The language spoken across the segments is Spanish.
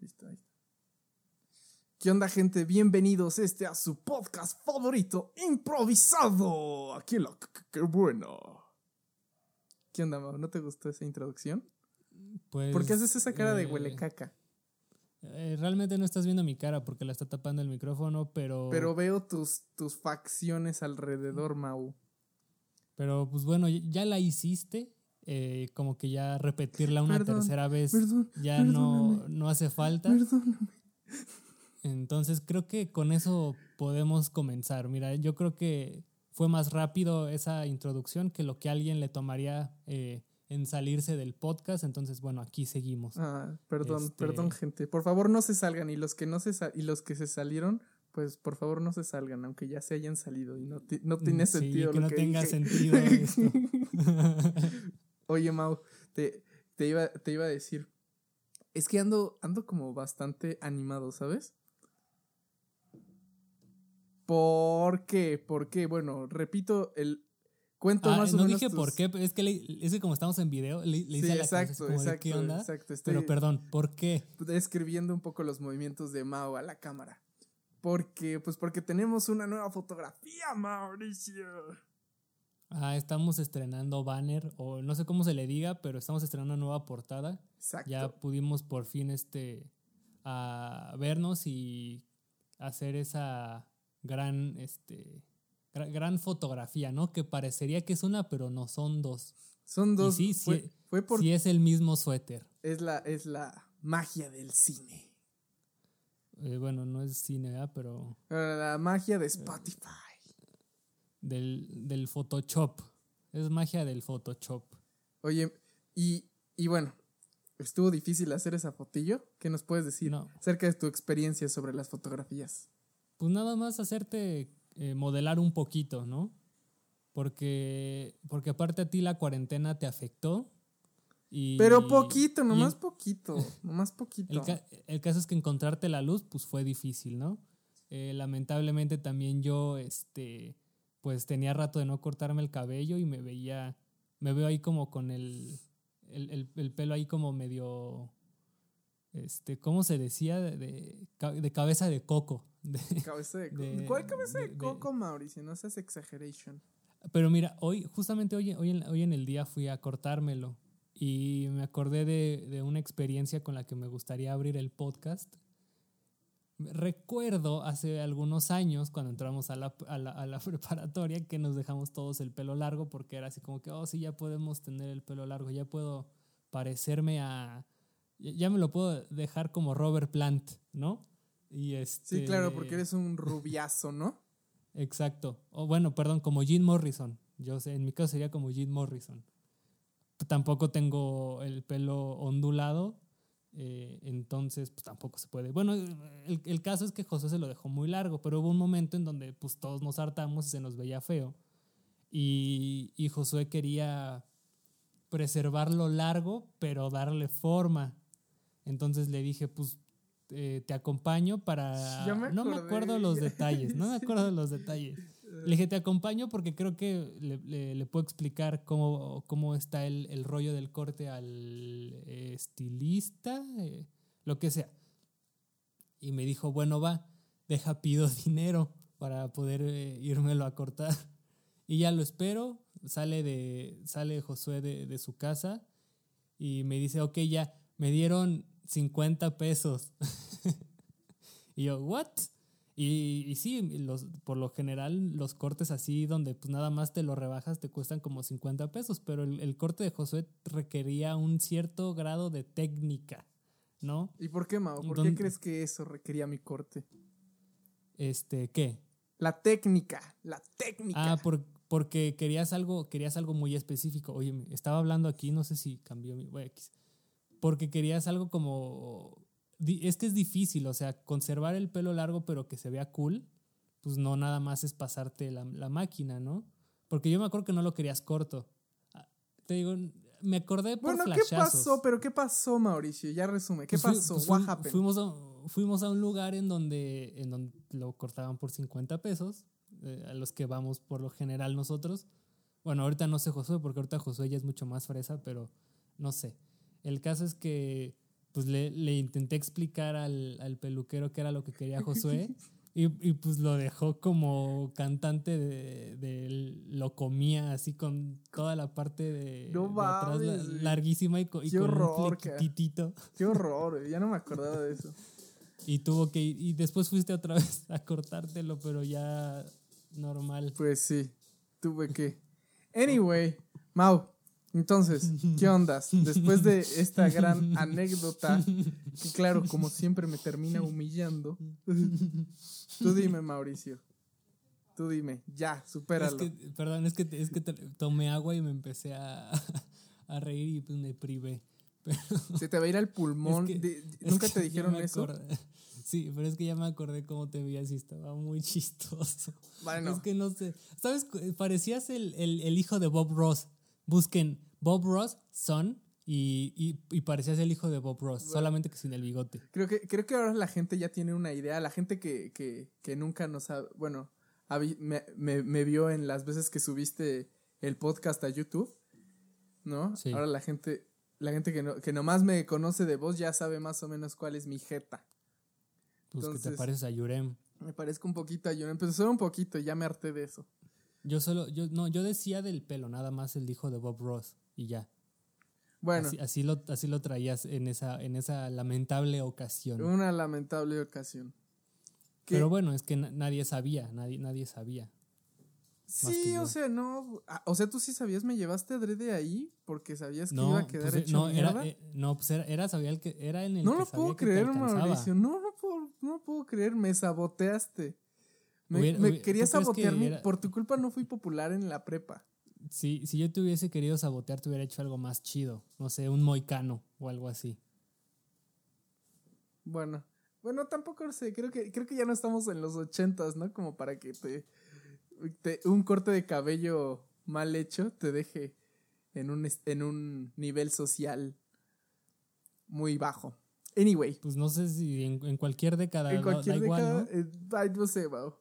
Listo, ahí. ¿Qué onda, gente? Bienvenidos este a su podcast favorito, improvisado. Aquí la qué bueno. ¿Qué onda, Mau? ¿No te gustó esa introducción? Pues. ¿Por qué haces esa cara de eh, huele caca? eh, realmente no estás viendo mi cara porque la está tapando el micrófono, pero. Pero veo tus, tus facciones alrededor, Mau. Pero pues bueno, ya la hiciste. Eh, como que ya repetirla una Perdón, tercera vez perdón, ya no, no hace falta. Perdóname. Entonces creo que con eso podemos comenzar. Mira, yo creo que fue más rápido esa introducción que lo que alguien le tomaría eh, en salirse del podcast. Entonces, bueno, aquí seguimos. Ah, perdón, Este- perdón, gente. Por favor, no se salgan. Y los que no se y los que se salieron, pues por favor no se salgan, aunque ya se hayan salido. Y no, no tiene Mm, Sí, sentido que lo no que tenga dije. sentido esto. Oye, Mau, te, te iba, te iba a decir. Es que ando, ando como bastante animado, ¿sabes? ¿Por qué? ¿Por qué? Bueno, repito el cuento Ah, más o no menos. dije tus- por qué, pero es que, le- es que como estamos en video, le, le Sí, hice a la exacto, de, exacto, ¿qué onda? exacto. Estoy Pero perdón, ¿por qué? describiendo un poco los movimientos de Mao a la cámara. Porque, pues porque tenemos una nueva fotografía, Mauricio. Ah, estamos estrenando banner, o no sé cómo se le diga, pero estamos estrenando una nueva portada. Exacto. Ya pudimos por fin este a vernos y hacer esa gran este gra- gran fotografía, ¿no? Que parecería que es una, pero no son dos. Son dos. sí, sí, fue, fue por. Sí es el mismo suéter. Es, la, es la magia del cine. Eh, bueno, no es cine, ¿verdad? Pero La magia de Spotify. Del, del Photoshop. Es magia del Photoshop. Oye, y, y bueno, estuvo difícil hacer esa fotillo. ¿Qué nos puedes decir No. acerca de tu experiencia sobre las fotografías? Pues nada más hacerte eh, modelar un poquito, ¿no? Porque, porque aparte a ti la cuarentena te afectó. Y, Pero poquito, y nomás en- poquito, nomás poquito. el, ca- el caso es que encontrarte la luz, pues fue difícil, ¿no? Eh, lamentablemente también yo, este, pues tenía rato de no cortarme el cabello y me veía, me veo ahí como con el, el, el- el pelo ahí como medio, este, ¿cómo se decía? De, de, ca- de cabeza de coco. de- Cabeza de, co- de- ¿Cuál cabeza de- coco, Mauricio? No seas exaggeration. Pero mira, hoy, justamente hoy, hoy, en, hoy en el día fui a cortármelo y me acordé de, de una experiencia con la que me gustaría abrir el podcast. Recuerdo hace algunos años, cuando entramos a la, a, la, a la preparatoria, que nos dejamos todos el pelo largo porque era así como que, oh, sí, ya podemos tener el pelo largo, ya puedo parecerme a... Ya, me lo puedo dejar como Robert Plant, ¿no? Y este, Sí, claro, porque eres un rubiazo, ¿no? Exacto. O bueno, perdón, como Jim Morrison. Yo sé, en mi caso sería como Jim Morrison. Tampoco tengo el pelo ondulado, eh, entonces pues tampoco se puede. Bueno, el, el caso es que José se lo dejó muy largo, pero hubo un momento en donde pues todos nos hartamos y se nos veía feo. Y, y Josué quería preservarlo largo, pero darle forma. Entonces le dije, pues eh, te acompaño para... Me no me acuerdo los detalles, no me acuerdo los detalles. Le dije, te acompaño porque creo que le, le- le puedo explicar cómo, cómo está el, el rollo del corte al estilista, eh, lo que sea. Y me dijo, bueno, va, deja, pido dinero para poder eh, írmelo a cortar. Y ya lo espero, sale, de, sale Josué de, de su casa y me dice, ok, ya, me dieron 50 pesos. y yo, ¿what? Y, y sí, los, por lo general los cortes así donde pues nada más te lo rebajas te cuestan como 50 pesos, pero el, el corte de Josué requería un cierto grado de técnica, ¿no? ¿Y por qué, Mao? ¿Por qué ¿Dónde- crees que eso requería mi corte? Este, ¿qué? La técnica, la técnica. Ah, por- porque querías algo, querías algo muy específico. Oye, estaba hablando aquí, no sé si cambió mi bueno, X. Porque querías algo como es que es difícil, o sea, conservar el pelo largo pero que se vea cool, pues no nada más es pasarte la, la máquina, ¿no? Porque yo me acuerdo que no lo querías corto. Ah, Te digo, me acordé por bueno, ¿qué pasó? Pero ¿qué pasó, Mauricio? Ya resume. ¿Qué Pues pasó? pues What fui- happened? Fuimos a, fuimos a un lugar en donde, en donde lo cortaban por 50 pesos, eh, a los que vamos por lo general nosotros. Bueno, ahorita no sé Josué, porque ahorita Josué ya es mucho más fresa, pero no sé. El caso es que pues le, le intenté explicar al, al peluquero qué era lo que quería Josué. Y, y, pues lo dejó como cantante de, de, lo comía así con toda la parte de, no de atrás la, mames, larguísima y, co- y Qué con horror, un flequitito. Qué horror, ya no me acordaba de eso. Y tuvo que ir, y después fuiste otra vez a cortártelo, pero ya normal. Pues sí, tuve que. Anyway, Mau, entonces, ¿qué ondas? Después de esta gran anécdota, que claro, como siempre me termina humillando. Tú dime, Mauricio. Tú dime, ya, Es supéralo. que, perdón, es que, es que tomé agua y me empecé a, a reír y pues me privé. Pero Se te va a ir al pulmón. Es que- es ¿Nunca te dijeron eso? acordé. Sí, pero es que ya me acordé cómo te veías y estaba muy chistoso. Bueno, Es que no sé. ¿Sabes? Parecías el, el- el hijo de Bob Ross. Busquen Bob Ross, son, y, y, y parecías el hijo de Bob Ross, solamente que sin el bigote. creo que, creo que ahora la gente ya tiene una idea. La gente que, que, que nunca nos ha. Bueno, me, me, me vio en las veces que subiste el podcast a YouTube. ¿No? Sí. Ahora la gente. La gente que, no, que nomás me conoce de voz ya sabe más o menos cuál es mi jeta. Pues que te pareces a Yurem. Me parezco un poquito a John. Pero solo un poquito, ya me harté de eso. Yo solo, yo, no, yo decía del pelo, nada más el hijo de Bob Ross y ya. Bueno, Así, así lo, así lo traías en esa, en esa lamentable ocasión. una lamentable ocasión. Pero bueno, es que na- nadie sabía, nadie, nadie sabía. Sí, o sea, no. ah, O sea, tú sí sabías, me llevaste adrede ahí porque sabías que No, iba a quedar pues, eh, hecho no, mierda. era, eh, no, pues era, era, sabía el que, era en el no que lo sabía puedo que creer. Mauricio. No, no puedo, no puedo creer, me saboteaste. Me, Hubiera- me hubiera- querías ¿tú crees que sabotear. Por tu culpa no fui popular en la prepa. Si, si yo te hubiese querido sabotear, te hubiera hecho algo más chido. No sé, un moicano o algo así. Bueno, bueno, tampoco sé. Creo que, creo que ya no estamos en los ochentas, ¿no? Como para que te, te- un corte de cabello mal hecho te deje en un, en un nivel social muy bajo. Anyway, Pues no sé si en, en cualquier década en cualquier da década, ¿no? eh, no sé, wow.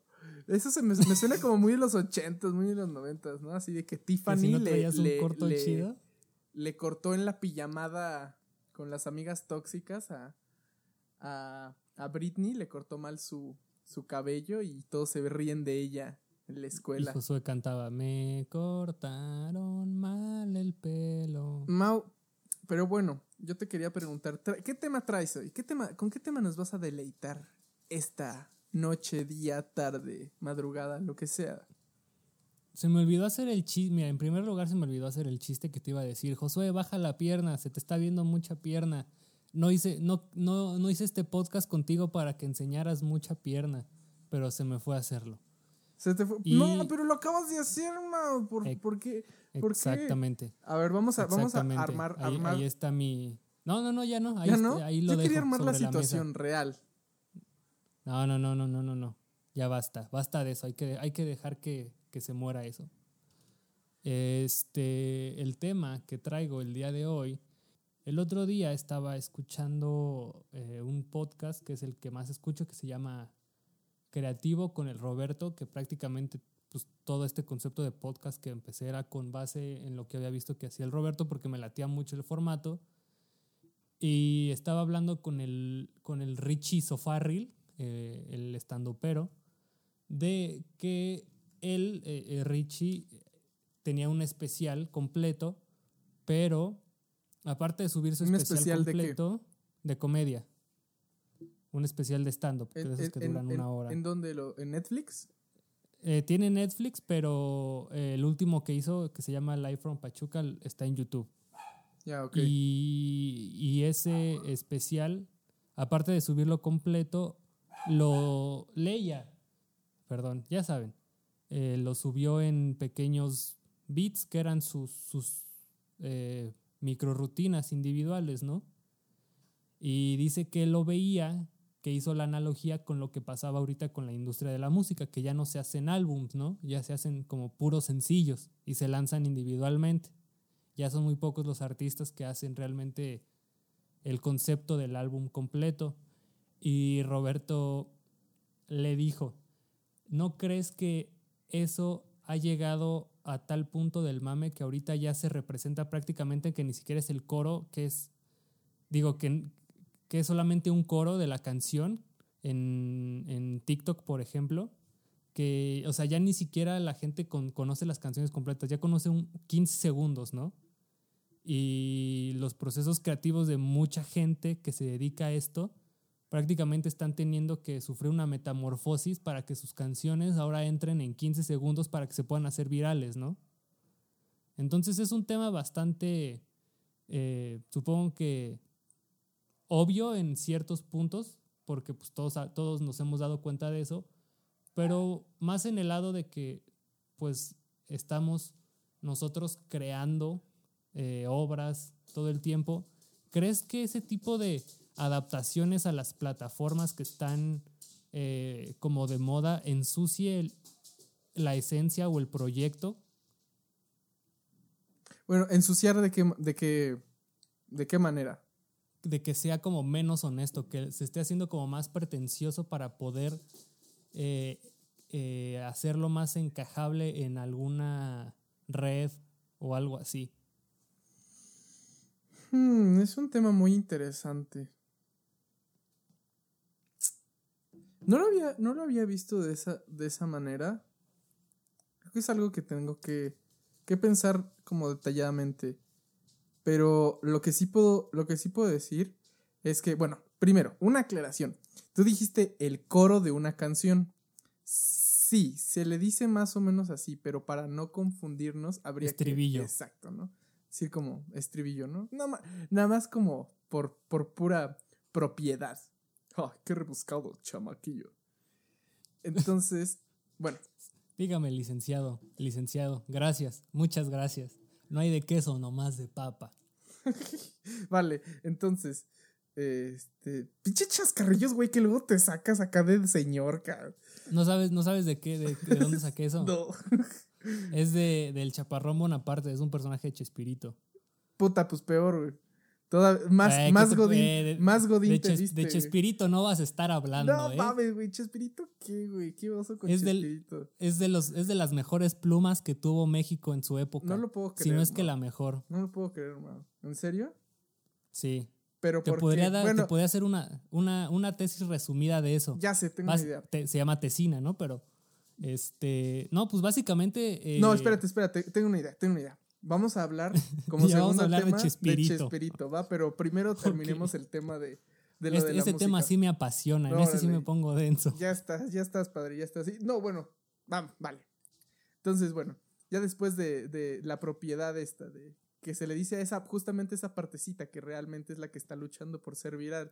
Eso se me, me suena como muy de los ochentas, muy de los noventas, ¿no? Así de que Tiffany si no le, un le- corto le- chido. le cortó en la pijamada con las amigas tóxicas a, a, a Britney, le cortó mal su, su cabello y todos se ríen de ella en la Y escuela. Josué cantaba, me cortaron mal el pelo. Mau, pero bueno, yo te quería preguntar, ¿qué tema traes hoy? ¿Qué tema, ¿Con qué tema nos vas a deleitar esta noche, día, tarde, madrugada, lo que sea? Se me olvidó hacer el chiste. Mira, en primer lugar se me olvidó hacer el chiste que te iba a decir. Josué, baja la pierna, se te está viendo mucha pierna. No hice, no, no, no hice este podcast contigo para que enseñaras mucha pierna, pero se me fue a hacerlo. Se te fue- Y- No, pero lo acabas de hacer, Mau. ¿Por, por qué? ¿Por qué? Exactamente. A ver, vamos a, vamos a armar, ahí, armar. ahí está mi. No, no, no, ya no. Ahí, ¿Ya no? ahí lo Yo quería dejo armar la situación real. No, no, no, no, no, no, no. Ya basta, basta de eso. Hay que, hay que dejar que, que se muera eso. Este, el tema que traigo el día de hoy, el otro día estaba escuchando eh, un podcast que es el que más escucho, que se llama Creativo con el Roberto, que prácticamente pues, todo este concepto de podcast que empecé era con base en lo que había visto que hacía el Roberto, porque me latía mucho el formato. Y estaba hablando con el, con el Richie Sofarril, eh, el estandopero, de que él, eh, eh, Richie, tenía un especial completo, pero aparte de subir su ¿Un especial, especial completo, de, comedia, un especial de stand-up, de En, esos que en- duran en- una hora. ¿En dónde lo? ¿En Netflix? Eh, tiene Netflix, pero eh, el último que hizo, que se llama Live from Pachuca, está en YouTube. Y, y ese especial, aparte de subirlo completo, lo leía, perdón, ya saben, eh, lo subió en pequeños beats que eran sus, sus eh, microrutinas individuales, ¿no? Y dice que lo veía, que hizo la analogía con lo que pasaba ahorita con la industria de la música, que ya no se hacen álbums, ¿no? Ya se hacen como puros sencillos y se lanzan individualmente. Ya son muy pocos los artistas que hacen realmente el concepto del álbum completo. Y Roberto le dijo, ¿no crees que eso ha llegado a tal punto del mame que ahorita ya se representa prácticamente que ni siquiera es el coro, que es, digo, que que es solamente un coro de la canción en, en TikTok, por ejemplo, que, o sea, ya ni siquiera la gente conoce las canciones completas, ya conoce un 15 segundos, ¿no? Y los procesos creativos de mucha gente que se dedica a esto prácticamente están teniendo que sufrir una metamorfosis para que sus canciones ahora entren en 15 segundos para que se puedan hacer virales, ¿no? Entonces es un tema bastante, eh, supongo que obvio en ciertos puntos, porque pues todos, todos nos hemos dado cuenta de eso, pero más en el lado de que pues estamos nosotros creando eh, obras todo el tiempo. ¿Crees que ese tipo de adaptaciones a las plataformas que están eh, como de moda ensucie la esencia o el proyecto? Bueno, ensuciar de qué, de qué, de qué manera? De que sea como menos honesto, que se esté haciendo como más pretencioso para poder eh, eh, hacerlo más encajable en alguna red o algo así. Hmm, es un tema muy interesante. No lo había, no lo había visto de esa, de esa manera. Creo que es algo que tengo que, que pensar como detalladamente. Pero lo que sí puedo, lo que sí puedo decir es que, bueno, primero, una aclaración. Tú dijiste el coro de una canción. Sí, se le dice más o menos así, pero para no confundirnos habría estribillo. Exacto, ¿no? Decir como estribillo, ¿no? Nada nada más como por, por pura propiedad. ¡Ah, qué rebuscado, chamaquillo! Entonces, bueno. Dígame, licenciado, licenciado, gracias, muchas gracias. No hay de queso, nomás de papa. vale, entonces, este, pinche chascarrillos, güey, que luego te sacas acá de señor, cabrón. ¿No sabes, no sabes de qué, de, dónde saqué eso? no. Es de, del Chaparrón Bonaparte, es un personaje de Chespirito. Puta, pues peor, güey. Toda, más, más Godín. más Godín de, de Chespirito no vas a estar hablando. No ¿eh? mames, güey. ¿Chespirito qué, güey? ¿Qué oso con Chespirito? es, de los, es de las mejores plumas que tuvo México en su época. No lo puedo creer. Si no es que la mejor. No lo puedo creer, hermano. ¿En serio? Sí. Pero te podría dar, te podría hacer una, una, una, tesis resumida de eso. Ya sé, tengo una idea. se llama tesina, ¿no? Pero, este, no, pues básicamente. Eh, no, espérate, espérate, tengo una idea, tengo una idea. Vamos a hablar como segundo tema de Chespirito. ¿va? Pero primero terminemos el tema de, de lo este, de la Ese tema sí me apasiona, en ese sí me pongo denso. Ya estás, ya estás, padre, ya estás. No, bueno, vamos, vale. Entonces, bueno, ya después de, de, la propiedad esta, de que se le dice a esa, justamente esa partecita que realmente es la que está luchando por ser viral,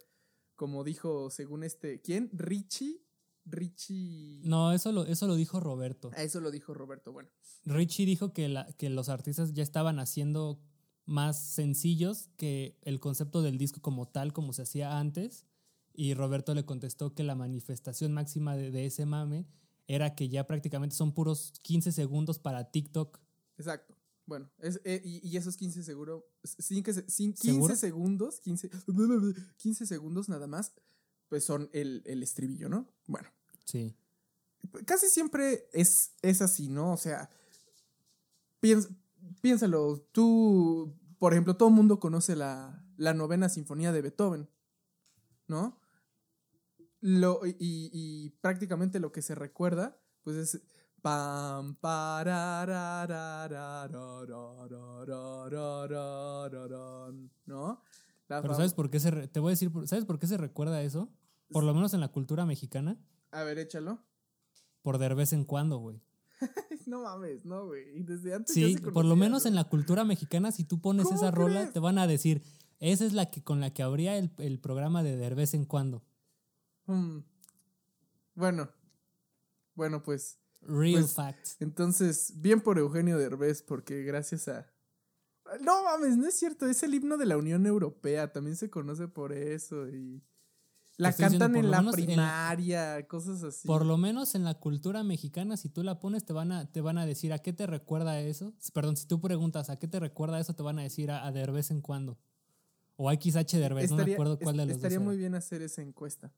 como dijo según este, ¿quién? Richie Richie. No, eso lo, eso lo dijo Roberto. Ah, eso lo dijo Roberto, bueno. Richie dijo que, la, que los artistas ya estaban haciendo más sencillos que el concepto del disco como tal, como se hacía antes. Y Roberto le contestó que la manifestación máxima de, ese mame era que ya prácticamente son puros 15 segundos para TikTok. Exacto. Bueno, es, eh, y, esos 15 seguro, 15, 15 segundos, 15, 15 segundos nada más, pues son el, el estribillo, ¿no? Bueno. Sí. Casi siempre es, es así, ¿no? O sea, piénsalo, tú, por ejemplo, todo el mundo conoce la, la novena sinfonía de Beethoven, ¿no? Lo, y, y, prácticamente lo que se recuerda, pues es pam ¿no? Pero ¿sabes por qué se te voy a decir, ¿sabes por qué se recuerda eso? Por lo menos en la cultura mexicana. A ver, échalo. Por de vez en cuando, güey. no mames, no, güey. Desde antes. Sí, por lo menos en la cultura mexicana, si tú pones esa rola, te van a decir, esa es la que con la que habría el, programa de de vez en cuando. Hmm. Bueno, bueno, pues. Real pues, facts. Entonces, bien por Eugenio Derbez, porque gracias a. No mames, no es cierto, es el himno de la Unión Europea, también se conoce por eso y. La cantan en la primaria, cosas así. Por lo menos en la cultura mexicana, si tú la pones, te van a, te van a decir a qué te recuerda eso. Perdón, si tú preguntas a qué te recuerda eso, te van a decir a, de vez en cuando. O a XH Derbez, no me acuerdo cuál de los Estaría muy bien hacer esa encuesta.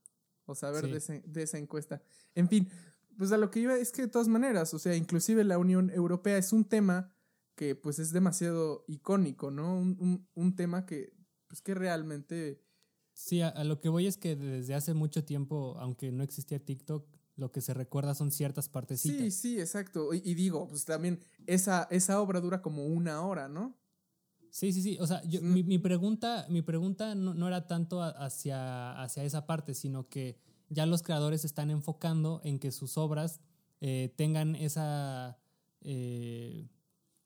O saber de, de, esa encuesta. En fin, pues a lo que iba es que de todas maneras, o sea, inclusive la Unión Europea es un tema que pues es demasiado icónico, ¿no? Un, un, un tema que, pues que realmente Sí, a, lo que voy es que desde hace mucho tiempo, aunque no existía TikTok, lo que se recuerda son ciertas partecitas. Sí, sí, exacto. Y, digo, pues también esa, esa obra dura como una hora, ¿no? Sí, sí, sí. O sea, mi, mi, pregunta, mi pregunta no, era tanto hacia, hacia esa parte, sino que ya los creadores están enfocando en que sus obras eh, tengan esa... Eh,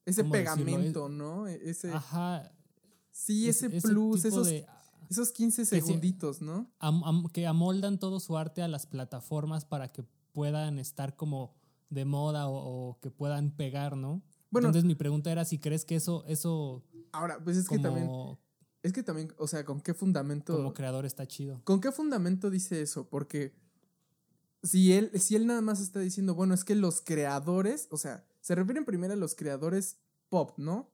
ese pegamento, ¿no? E, ese, ajá. Sí, ese, plus, esos, esos 15 segunditos, ¿no? que amoldan todo su arte a las plataformas para que puedan estar como de moda o, que puedan pegar, ¿no? Bueno, Entonces mi pregunta era si crees que eso, eso. Ahora, pues es que también. Es que también, o sea, ¿con qué fundamento? Como creador está chido. ¿Con qué fundamento dice eso? Porque si él, si él nada más está diciendo, bueno, es que los creadores, o sea, se refieren primero a los creadores pop, ¿no?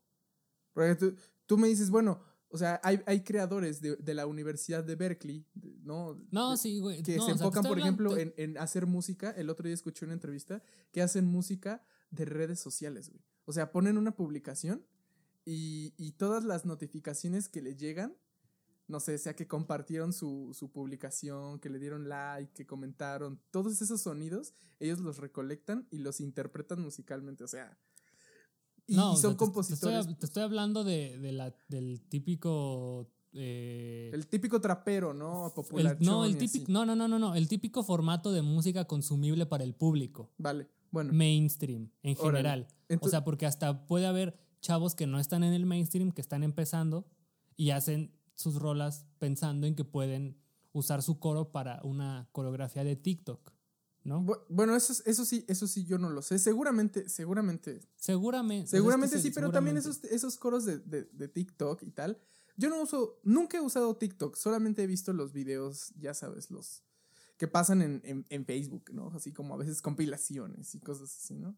Porque tú, tú me dices, bueno, o sea, hay, hay creadores de, de, la Universidad de Berkeley, ¿no? No, sí, güey. Que se enfocan, por ejemplo, en, en, hacer música. El otro día escuché una entrevista que hacen música de redes sociales, güey. O sea, ponen una publicación y, y todas las notificaciones que le llegan, no sé, sea que compartieron su, su publicación, que le dieron like, que comentaron, todos esos sonidos, ellos los recolectan y los interpretan musicalmente. O sea, y, son compositores. Te estoy, hablando de, la, del típico. Eh, el típico trapero, ¿no? Popular. no, el típico, no, no, no, no, no. El típico formato de música consumible para el público. Vale, bueno. Mainstream, en general. o sea, porque hasta puede haber chavos que no están en el mainstream, que están empezando y hacen sus rolas pensando en que pueden usar su coro para una coreografía de TikTok. Bueno, eso, eso sí, eso sí yo no lo sé. Seguramente, seguramente. Seguramente. Seguramente sí, pero también esos, esos coros de, de, TikTok y tal. Yo no uso, nunca he usado TikTok, solamente he visto los videos, ya sabes, los que pasan en, en, Facebook, ¿no? Así como a veces compilaciones y cosas así, ¿no?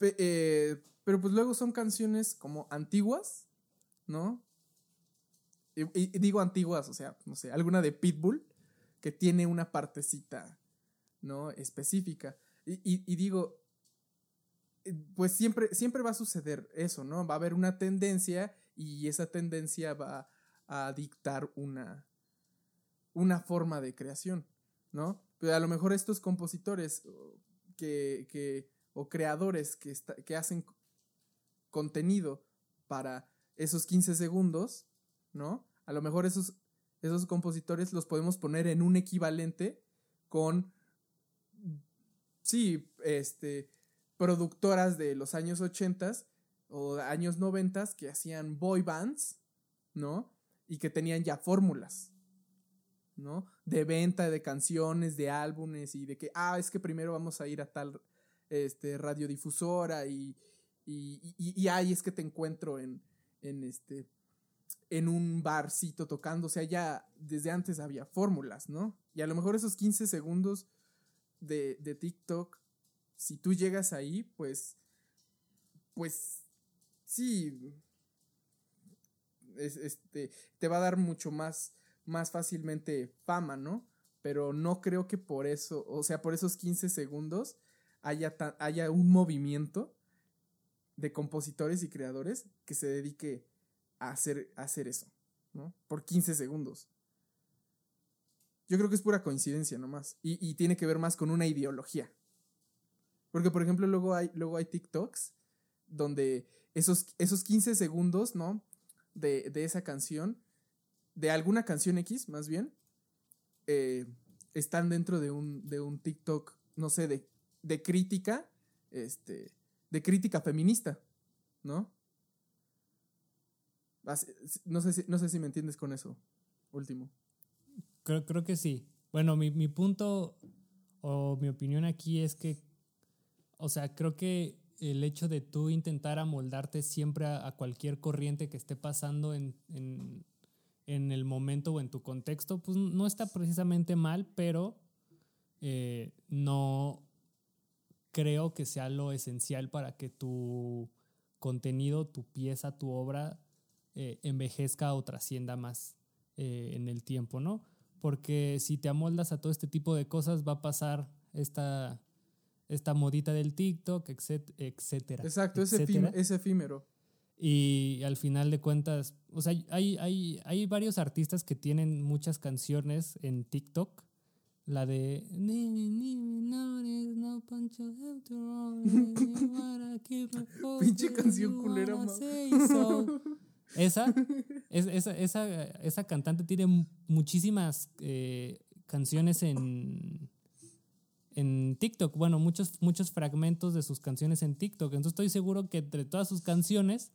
Eh, pero pues luego son canciones como antiguas, ¿no? Y, digo antiguas, o sea, no sé, alguna de Pitbull que tiene una partecita ¿no? Específica. Y, digo, eh, pues siempre, siempre va a suceder eso, ¿no? Va a haber una tendencia y esa tendencia va a dictar una, una forma de creación, ¿no? Pero a lo mejor estos compositores que, o creadores que, que hacen contenido para esos 15 segundos, ¿no? A lo mejor esos, esos compositores los podemos poner en un equivalente con sí, este, productoras de los años 80 o años 90 que hacían boy bands, ¿no? Y que tenían ya fórmulas, ¿no? De venta de canciones, de álbumes y de que, ah, es que primero vamos a ir a tal este, radiodifusora y, y, y, ahí es que te encuentro en, en este en un barcito tocando, o sea, ya desde antes había fórmulas, ¿no? Y a lo mejor esos 15 segundos de, de TikTok, si tú llegas ahí, pues, pues, sí, este, te va a dar mucho más, más fácilmente fama, ¿no? Pero no creo que por eso, o sea, por esos 15 segundos haya, haya un movimiento de compositores y creadores que se dedique hacer, hacer eso, ¿no? Por 15 segundos. Yo creo que es pura coincidencia nomás. Y, y tiene que ver más con una ideología. Porque, por ejemplo, luego hay, luego hay TikToks donde esos, esos 15 segundos, ¿no? De, de esa canción, de alguna canción X, más bien, eh, están dentro de un, de un TikTok, no sé, de, de crítica, este, de crítica feminista, ¿no? No sé, si, no sé si me entiendes con eso, último. Creo, creo que sí. Bueno, mi, mi punto o mi opinión aquí es que, o sea, creo que el hecho de tú intentar amoldarte siempre a, cualquier corriente que esté pasando en, en, en, el momento o en tu contexto, pues no está precisamente mal, pero eh, no creo que sea lo esencial para que tu contenido, tu pieza, tu obra eh, envejezca o trascienda más eh, en el tiempo, ¿no? porque si te amoldas a todo este tipo de cosas va a pasar esta, esta modita del TikTok, etcétera. Exacto, Es, efímero. Y al final de cuentas, o sea, hay, hay, hay varios artistas que tienen muchas canciones en TikTok. La de Pinche canción culera, Esa, esa, esa, esa, cantante tiene muchísimas eh, canciones en, en TikTok. Bueno, muchos, muchos fragmentos de sus canciones en TikTok. Entonces estoy seguro que entre todas sus canciones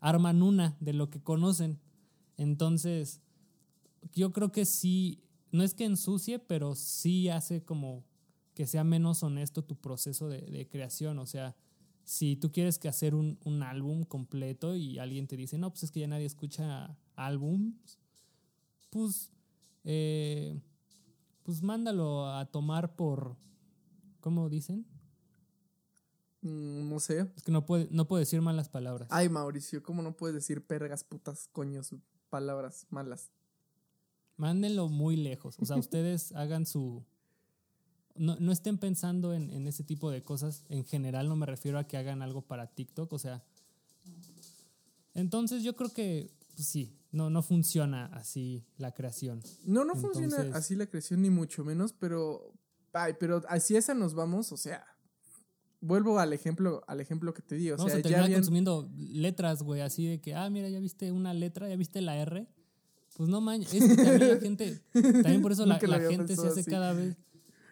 arman una de lo que conocen. Entonces, yo creo que sí, no es que ensucie, pero sí hace como que sea menos honesto tu proceso de, creación. O sea, si tú quieres que hacer un, un, álbum completo y alguien te dice, no, pues es que ya nadie escucha álbums, pues, eh, pues mándalo a tomar por, ¿cómo dicen? Mm, no sé. Es que no puede, no puedo decir malas palabras. Ay, Mauricio, ¿cómo no puedes decir pergas, putas, coños, palabras malas? Mándenlo muy lejos. O sea, ustedes hagan su. No, no estén pensando en, en, ese tipo de cosas. En general, no me refiero a que hagan algo para TikTok. O sea. Entonces, yo creo que pues, sí, no, no funciona así la creación. No, no funciona así la creación, ni mucho menos, pero. Ay, pero así esa nos vamos, o sea vuelvo al ejemplo, al ejemplo que te di. O sea, ya consumiendo letras, güey, así de que, ah, mira, ya viste una letra, ya viste la R. Pues no manches, es que también la gente, también por eso la, gente se hace cada vez.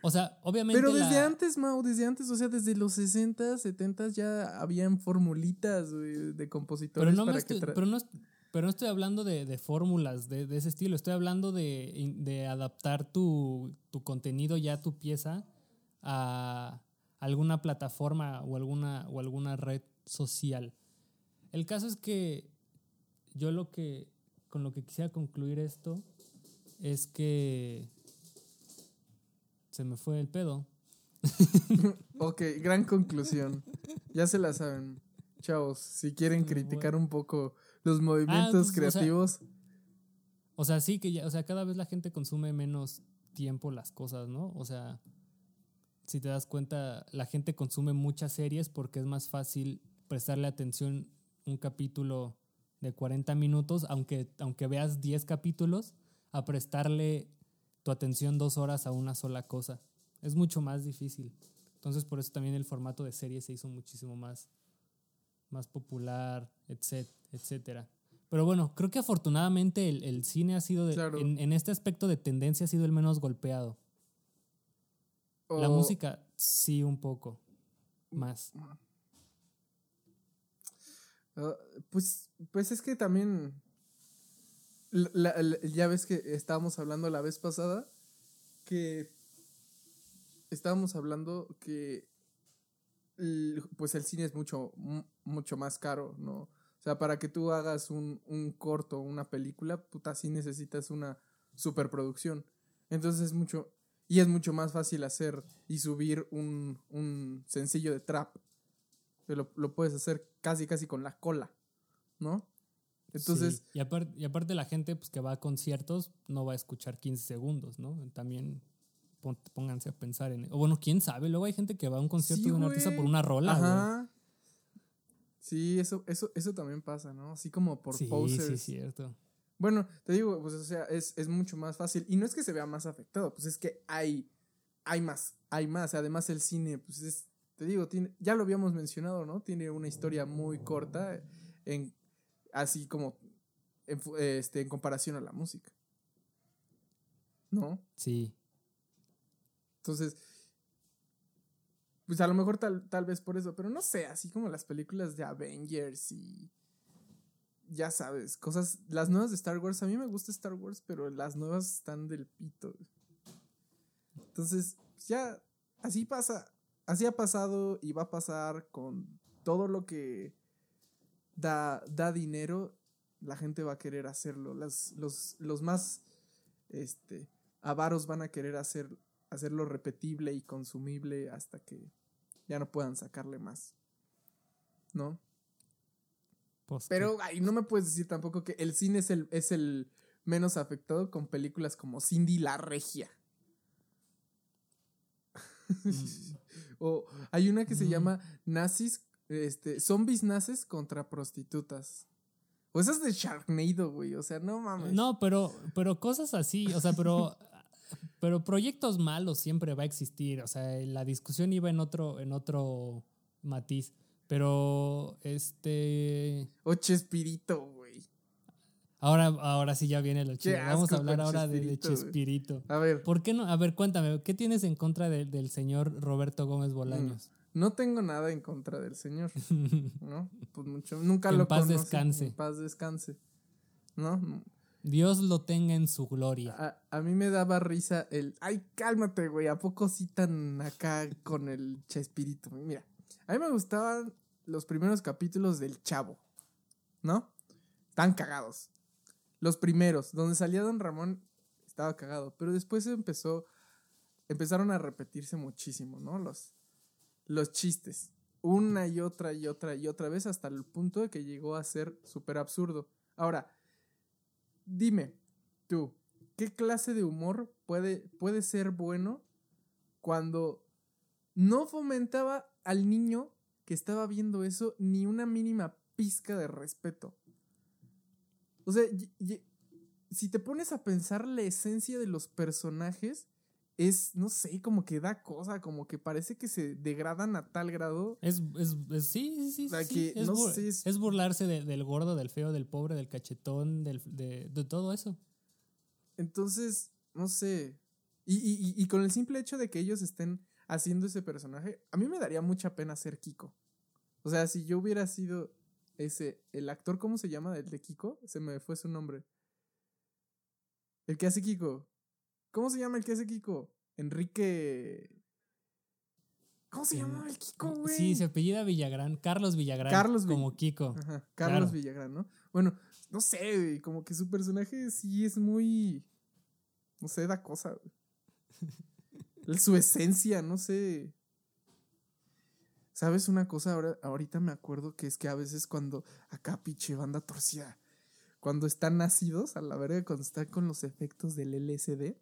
O sea, obviamente. Pero desde antes, Mau, desde antes, o sea, desde los 60, 70 ya habían formulitas de compositores. Pero no, para estoy, pero no, pero no estoy hablando de, de fórmulas de, de, ese estilo, estoy hablando de, de adaptar tu, tu contenido ya, tu pieza, a, alguna plataforma o alguna, o alguna red social. El caso es que yo lo que, con lo que quisiera concluir esto es que se me fue el pedo. ok, gran conclusión. Ya se la saben. Chavos, si quieren criticar un poco los movimientos ah, pues, creativos. O sea, sí que ya, o sea, cada vez la gente consume menos tiempo las cosas, ¿no? O sea, si te das cuenta, la gente consume muchas series porque es más fácil prestarle atención un capítulo de 40 minutos, aunque, aunque veas 10 capítulos, a prestarle tu atención dos horas a una sola cosa. Es mucho más difícil. Entonces por eso también el formato de serie se hizo muchísimo más, más popular, etcétera. Pero bueno, creo que afortunadamente el, cine ha sido, en, en, este aspecto de tendencia, ha sido el menos golpeado. La música, sí, un poco. Más. Ah, pues, pues es que también. Ya ves que estábamos hablando la vez pasada. Que. Estábamos hablando que. Pues el cine es mucho, mucho más caro, ¿no? O sea, para que tú hagas un, un corto, una película, puta, sí necesitas una superproducción. Entonces es mucho, y es mucho más fácil hacer y subir un, un sencillo de trap. Lo, lo, puedes hacer casi, casi con la cola, ¿no? Entonces. Y, aparte, y aparte la gente pues, que va a conciertos no va a escuchar 15 segundos, ¿no? También pónganse a pensar en. O bueno, quién sabe. Luego hay gente que va a un concierto de un artista por una rola. Ajá. Sí, eso, eso, eso también pasa, ¿no? Así como por sí, posers. Sí, cierto. Bueno, te digo, pues o sea, es, mucho más fácil. Y no es que se vea más afectado, pues es que hay, hay más, hay más. Además el cine, pues es, te digo, tiene, ya lo habíamos mencionado, ¿no? Tiene una historia muy corta, en, así como en, este, en comparación a la música. ¿No? Sí. Entonces, pues a lo mejor tal, tal vez por eso, pero no sé, así como las películas de Avengers y ya sabes, cosas, las nuevas de Star Wars, a mí me gusta Star Wars, pero las nuevas están del pito. Entonces, ya, así pasa, así ha pasado y va a pasar con todo lo que da, da dinero, la gente va a querer hacerlo. Las, los, los más este, avaros van a querer hacer, hacerlo repetible y consumible hasta que ya no puedan sacarle más. ¿No? Pero ay, no me puedes decir tampoco que el cine es el, es el menos afectado con películas como Cindy la Regia. Mm. o hay una que se mm. llama Nazis Este, zombies naces contra prostitutas. O esas de Sharknado, güey. O sea, no mames. No, pero, pero cosas así, o sea, pero, pero proyectos malos siempre va a existir. O sea, la discusión iba en otro, en otro matiz. Pero, este. O Chespirito, güey. Ahora, ahora sí ya viene lo chido. Vamos a hablar ahora de, de Chespirito. A ver, ¿Por qué no? A ver, cuéntame, ¿qué tienes en contra de- del señor Roberto Gómez Bolaños? No tengo nada en contra del señor, ¿no? Pues mucho, nunca en lo paz conocí. descanse. En paz descanse. ¿No? Dios lo tenga en su gloria. A, a mí me daba risa el. Ay, cálmate, güey. ¿A poco sí tan acá con el Chespirito? Mira, a mí me gustaban los primeros capítulos del Chavo, ¿no? Tan cagados. Los primeros, donde salía Don Ramón, estaba cagado. Pero después empezó. Empezaron a repetirse muchísimo, ¿no? Los, los chistes. Una y otra y otra y otra vez hasta el punto de que llegó a ser súper absurdo. Ahora, dime, tú, ¿qué clase de humor puede, puede ser bueno cuando no fomentaba al niño que estaba viendo eso ni una mínima pizca de respeto? O sea, si te pones a pensar la esencia de los personajes, es, no sé, como que da cosa, como que parece que se degradan a tal grado. Es, es, es- sí, sí, sí. O sea, sí, que es, no bur- sé, es- es burlarse de- del gordo, del feo, del pobre, del cachetón, del, de, de todo eso. Entonces, no sé. Y, y- y- y con el simple hecho de que ellos estén haciendo ese personaje, a mí me daría mucha pena ser Kiko. O sea, si yo hubiera sido ese, el actor, ¿cómo se llama? El de Kiko, se me fue su nombre. El que hace Kiko. ¿Cómo se llama el que hace Kiko? Enrique. ¿Cómo se llama el Kiko, güey? Sí, se apellida Villagrán, Carlos Villagrán. Carlos como Kiko. Ajá, Carlos Claro. Villagrán, ¿no? Bueno, no sé, güey, como que su personaje sí es muy. No sé, da cosa, güey. Su esencia, no sé. ¿Sabes una cosa? Ahora, ahorita me acuerdo que es que a veces cuando acá pinche banda torcida, cuando están nacidos, a la verga, cuando están con los efectos del LSD,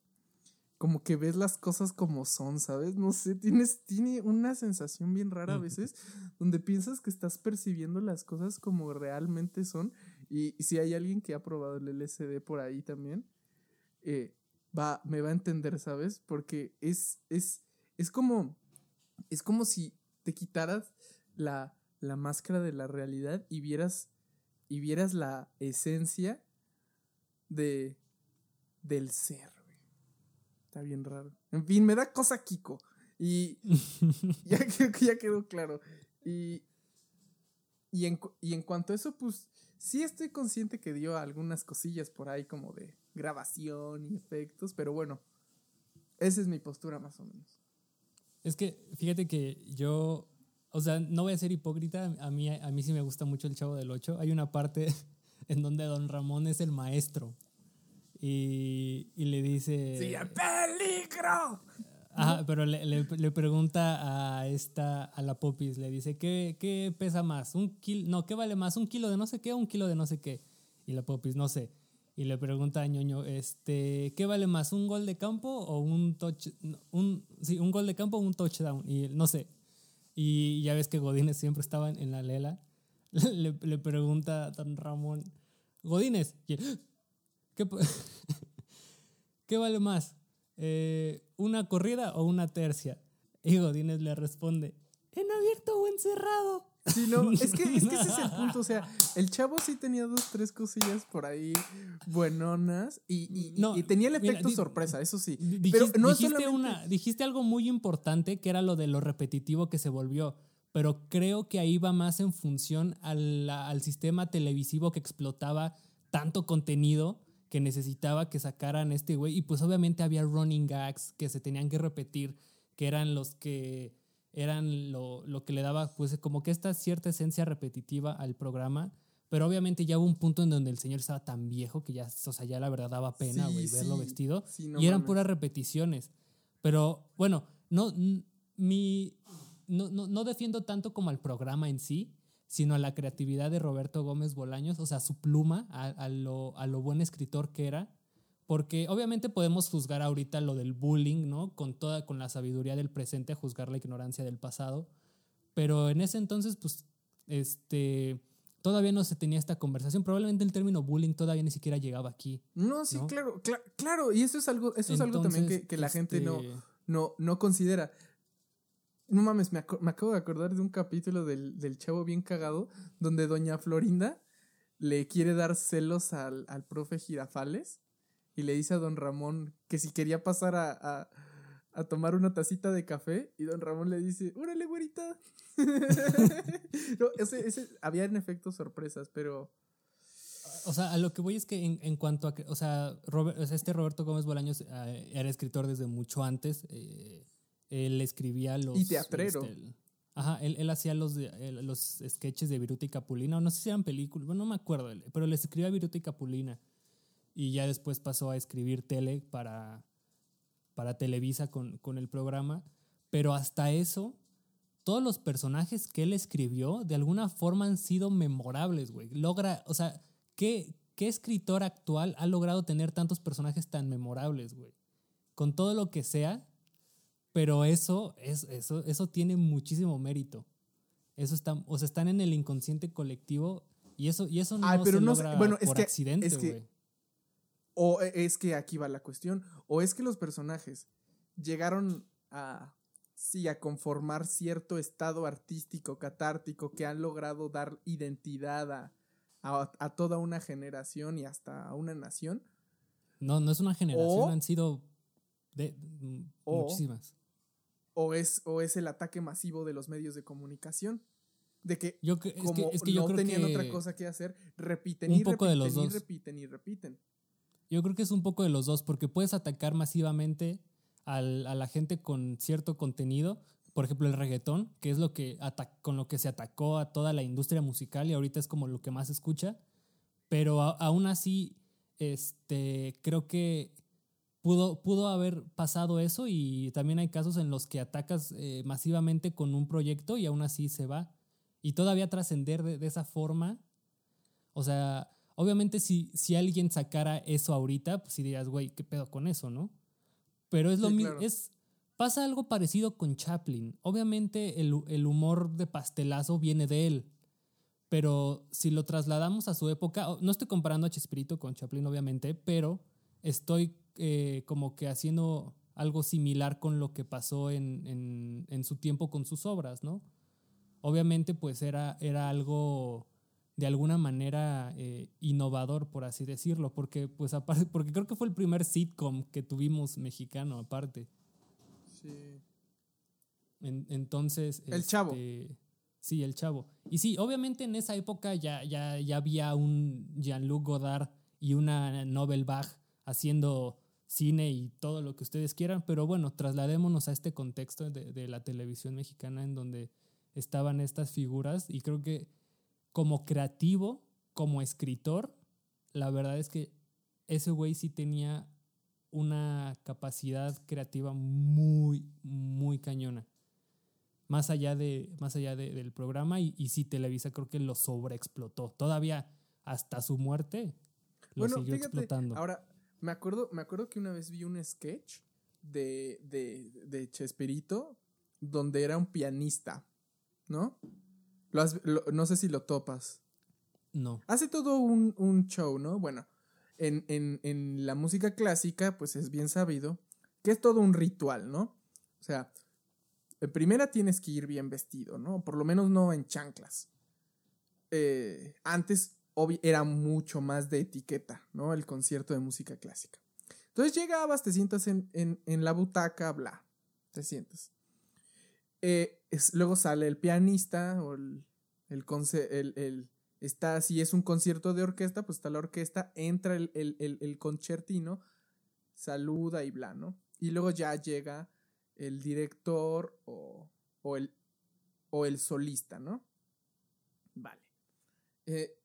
como que ves las cosas como son, ¿sabes? No sé, tienes, tiene una sensación bien rara a veces donde piensas que estás percibiendo las cosas como realmente son. Y, y si hay alguien que ha probado el LSD por ahí también, eh, va, me va a entender, ¿sabes? Porque es, es, es como, es como si te quitaras la, la máscara de la realidad y vieras, y vieras la esencia de, del ser. Está bien raro. En fin, me da cosa Kiko. Y ya creo que ya quedó claro. Y, y, en, y en cuanto a eso, pues sí estoy consciente que dio algunas cosillas por ahí como de grabación y efectos, pero bueno, esa es mi postura más o menos. Es que fíjate que yo, o sea, no voy a ser hipócrita, a mí, a mí sí me gusta mucho el Chavo del Ocho. Hay una parte en donde Don Ramón es el maestro y, y le dice... ¡Sí, el peligro! Ajá, pero le, le- le pregunta a esta, a la Popis, le dice, ¿qué, qué pesa más? ¿Un kilo? No, ¿qué vale más? ¿Un kilo de no sé qué o un kilo de no sé qué? Y la Popis, no sé. Y le pregunta a Ñoño, este, ¿qué vale más? ¿Un gol de campo o un touch, un, sí, un gol de campo o un touchdown? Y no sé. Y ya ves que Godínez siempre estaba en, en la lela. Le, le pregunta a Don Ramón, Godínez, y él, ¿qué, pa- ¿qué vale más? Eh, ¿Una corrida o una tercia? Y Godínez le responde, ¿en abierto o encerrado? Sí, no, es que, es que ese es el punto. O sea, el chavo sí tenía dos, tres cosillas por ahí buenonas y, y- y- No, y tenía el efecto sorpresa, eso sí. Dijiste, Pero no dijiste solamente- una, dijiste algo muy importante que era lo de lo repetitivo que se volvió, pero creo que ahí va más en función al, al sistema televisivo que explotaba tanto contenido que necesitaba que sacaran este güey y pues obviamente había running gags que se tenían que repetir, que eran los que eran lo, lo que le daba pues como que esta cierta esencia repetitiva al programa. Pero obviamente ya hubo un punto en donde el señor estaba tan viejo que ya, o sea, ya la verdad daba pena, Sí, verlo sí, vestido. sí, no y eran mames. puras repeticiones. Pero bueno, no, mi, no, no, no defiendo tanto como al programa en sí, sino a la creatividad de Roberto Gómez Bolaños, o sea, su pluma, a, a lo, a lo buen escritor que era. Porque obviamente podemos juzgar ahorita lo del bullying, ¿no? Con toda, con la sabiduría del presente, juzgar la ignorancia del pasado. Pero en ese entonces, pues este, todavía no se tenía esta conversación. Probablemente el término bullying todavía ni siquiera llegaba aquí. No, sí, claro, claro. Y eso es algo, eso es algo también que, la gente no, este no, no considera. No mames, me, acabo de acordar de un capítulo del, del, chavo bien cagado donde doña Florinda le quiere dar celos al, al profe Girafales y le dice a don Ramón que si quería pasar a, a, tomar una tacita de café y don Ramón le dice, órale, güerita. había en efecto sorpresas, pero... O sea, a lo que voy es que en, cuanto a... O sea, este Roberto Gómez Bolaños eh, era escritor desde mucho antes. Eh, él escribía los... Y teatrero. Este, ajá, él, él hacía los, los sketches de Viruta y Capulina, o no sé si eran películas, bueno, no me acuerdo, pero les escribía Viruta y Capulina y ya después pasó a escribir tele para, para Televisa con, con el programa. Pero hasta eso, todos los personajes que él escribió de alguna forma han sido memorables, güey. Logra, o sea, ¿qué, ¿qué escritor actual ha logrado tener tantos personajes tan memorables, güey? Con todo lo que sea, pero eso, es, eso, eso tiene muchísimo mérito. Eso está, o sea, están en el inconsciente colectivo y eso, y eso no pero se no logra bueno, por accidente, güey. O e, es que aquí va la cuestión, o es que los personajes llegaron a, sí, a conformar cierto estado artístico, catártico, que han logrado dar identidad a, a, toda una generación y hasta a una nación. No, no es una generación, han sido de, muchísimas. O es, o es el ataque masivo de los medios de comunicación. De que, yo, como no tenían otra cosa que hacer, repiten y repiten y repiten y repiten. Yo creo que es un poco de los dos, porque puedes atacar masivamente a la gente con cierto contenido, por ejemplo el reggaetón, que es lo que con lo que se atacó a toda la industria musical y ahorita es como lo que más se escucha, pero aún así este, creo que pudo, pudo haber pasado eso y también hay casos en los que atacas eh, masivamente con un proyecto y aún así se va. Y todavía trascender de, de esa forma, o sea, Obviamente, si, si alguien sacara eso ahorita, pues dirías, güey, ¿qué pedo con eso, no? Pero es lo mismo. Es, pasa algo parecido con Chaplin. Obviamente, el, humor de pastelazo viene de él. Pero si lo trasladamos a su época, no estoy comparando a Chespirito con Chaplin, obviamente, pero estoy eh, como que haciendo algo similar con lo que pasó en, en, su tiempo con sus obras, ¿no? Obviamente, pues era, era algo de alguna manera eh, innovador, por así decirlo, porque, pues, aparte, porque creo que fue el primer sitcom que tuvimos mexicano aparte. Sí. entonces... El chavo. Este, sí, el chavo. Y sí, obviamente en esa época ya, ya, ya había un Jean-Luc Godard y una Nobel Bach haciendo cine y todo lo que ustedes quieran, pero bueno, trasladémonos a este contexto de, de la televisión mexicana en donde estaban estas figuras y creo que como creativo, como escritor, la verdad es que ese güey sí tenía una capacidad creativa muy, muy cañona. Más allá, de, más allá del programa y, y sí Televisa creo que lo sobreexplotó. Todavía hasta su muerte lo siguió explotando. Ahora, me acuerdo, me acuerdo que una vez vi un sketch de, de, de Chespirito donde era un pianista, ¿no? no sé si lo topas. No. Hace todo un, show, ¿no? Bueno, en, la música clásica, pues es bien sabido que es todo un ritual, ¿no? O sea, en primera tienes que ir bien vestido, ¿no? Por lo menos no en chanclas. Eh, antes era mucho más de etiqueta, ¿no? El concierto de música clásica. Entonces llegabas, te sientas en, en la butaca, bla, te sientas. Eh, luego sale el pianista o el, el, está, si es un concierto de orquesta, pues está la orquesta, entra el, el, concertino, saluda y bla, ¿no? Y luego ya llega el director o, o, el, o el solista, ¿no? Vale. Eh,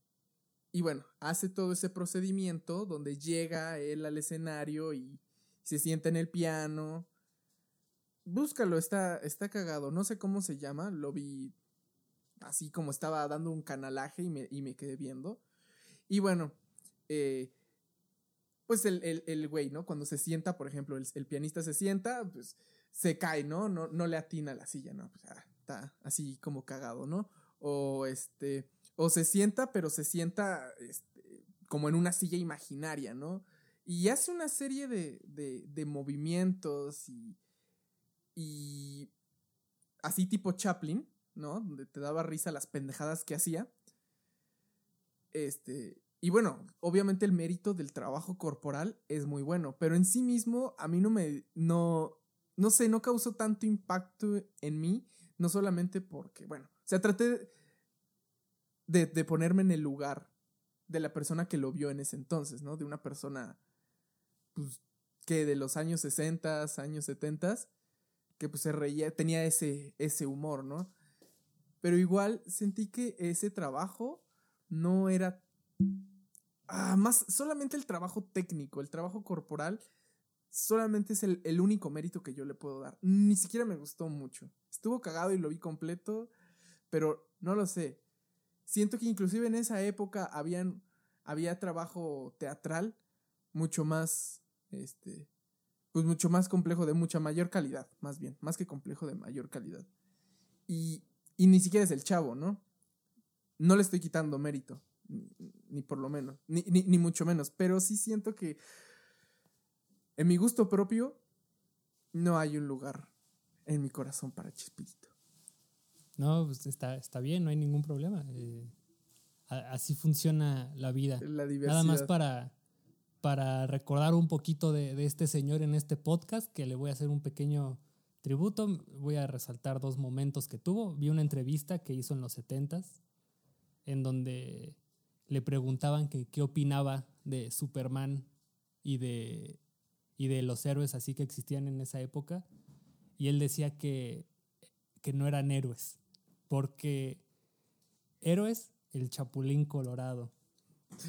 y bueno, hace todo ese procedimiento donde llega él al escenario y se sienta en el piano Búscalo, está, está cagado. No sé cómo se llama. Lo vi así como estaba dando un canalaje y me, y me quedé viendo. Y bueno, eh, pues el, el, güey, ¿no? Cuando se sienta, por ejemplo, el, pianista se sienta, pues se cae, ¿no? No, no le atina la silla, ¿no? Pues, ah, está así como cagado, ¿no? o este, o se sienta, pero se sienta este, como en una silla imaginaria, ¿no? Y hace una serie de, de, de movimientos y, y así tipo Chaplin, ¿no? Donde te daba risa las pendejadas que hacía. Este, y bueno, obviamente el mérito del trabajo corporal es muy bueno, pero en sí mismo a mí no me, no, no sé, no causó tanto impacto en mí, no solamente porque, bueno, o sea, traté de, ponerme en el lugar de la persona que lo vio en ese entonces, ¿no? De una persona, pues, que de los años 60, años 70, que pues se reía, tenía ese, ese humor, ¿no? Pero igual sentí que ese trabajo no era ah, más solamente el trabajo técnico, el trabajo corporal, solamente es el, el, único mérito que yo le puedo dar. Ni siquiera me gustó mucho. Estuvo cagado y lo vi completo, pero no lo sé. Siento que inclusive en esa época habían, había trabajo teatral mucho más, este, pues mucho más complejo, de mucha mayor calidad, más bien, más que complejo, de mayor calidad. Y, y ni siquiera es el chavo, ¿no? No le estoy quitando mérito ni por lo menos, ni, ni, mucho menos, pero sí siento que en mi gusto propio no hay un lugar en mi corazón para Chespirito. No, pues está, está bien, no hay ningún problema. Eh, así funciona la vida. La Nada más para, para recordar un poquito de, de, este señor en este podcast, que le voy a hacer un pequeño tributo. Voy a resaltar dos momentos que tuvo. Vi una entrevista que hizo en los 70 en donde le preguntaban que qué opinaba de Superman y de, y de los héroes así que existían en esa época. Y él decía que, que no eran héroes, porque héroes, el Chapulín Colorado.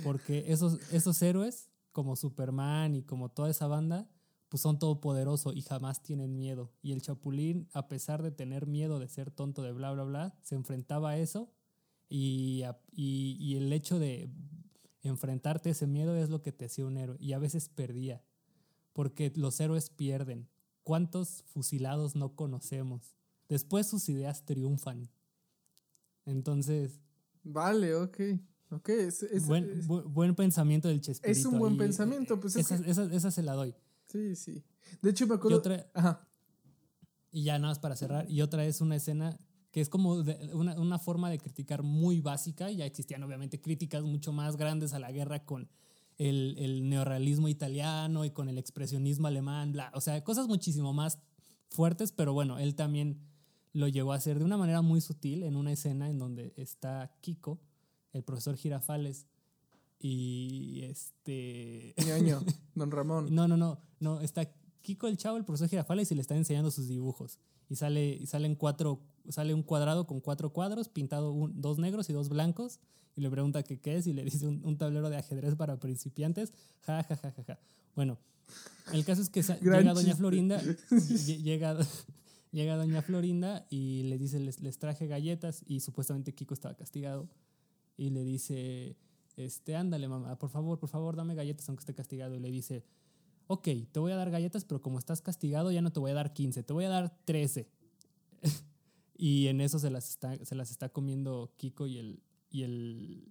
Porque esos, esos héroes, como Superman y como toda esa banda, pues son todopoderosos y jamás tienen miedo. Y el Chapulín, a pesar de tener miedo de ser tonto de bla, bla, bla, se enfrentaba a eso y, y, el hecho de enfrentarte a ese miedo es lo que te hacía un héroe. Y a veces perdía, porque los héroes pierden. ¿Cuántos fusilados no conocemos? Después sus ideas triunfan. Entonces... Vale, ok. okay es, buen, buen, pensamiento del Chespirito. Es un buen pensamiento. Pues esa, esa, se la doy. Sí, sí. De hecho, me acuerdo... Y, otra, Ajá. y ya nada más para cerrar. Y otra es una escena que es como una, una, forma de criticar muy básica. Ya existían obviamente críticas mucho más grandes a la guerra con el, el neorrealismo italiano y con el expresionismo alemán, bla, o sea, cosas muchísimo más fuertes, pero bueno, él también lo llegó a hacer de una manera muy sutil en una escena en donde está Kiko, el profesor Girafales, y este... Ñoño, don Ramón. no, no, no, no, está Kiko el chavo, el profesor Girafales, y le está enseñando sus dibujos. Y sale, y salen cuatro sale un cuadrado con cuatro cuadros, pintado dos negros y dos blancos, y le pregunta que qué es, y le dice un, tablero de ajedrez para principiantes, ja, ja, ja, ja, ja. Bueno, el caso es que llega Doña Florinda, llega, llega Doña Florinda y le dice, les, les traje galletas, y supuestamente Kiko estaba castigado, y le dice, este, ándale mamá, por favor, por favor, dame galletas aunque esté castigado, y le dice, ok, te voy a dar galletas, pero como estás castigado ya no te voy a dar 15, te voy a dar 13. Y en eso se las está, se las está comiendo Kiko y el, y el,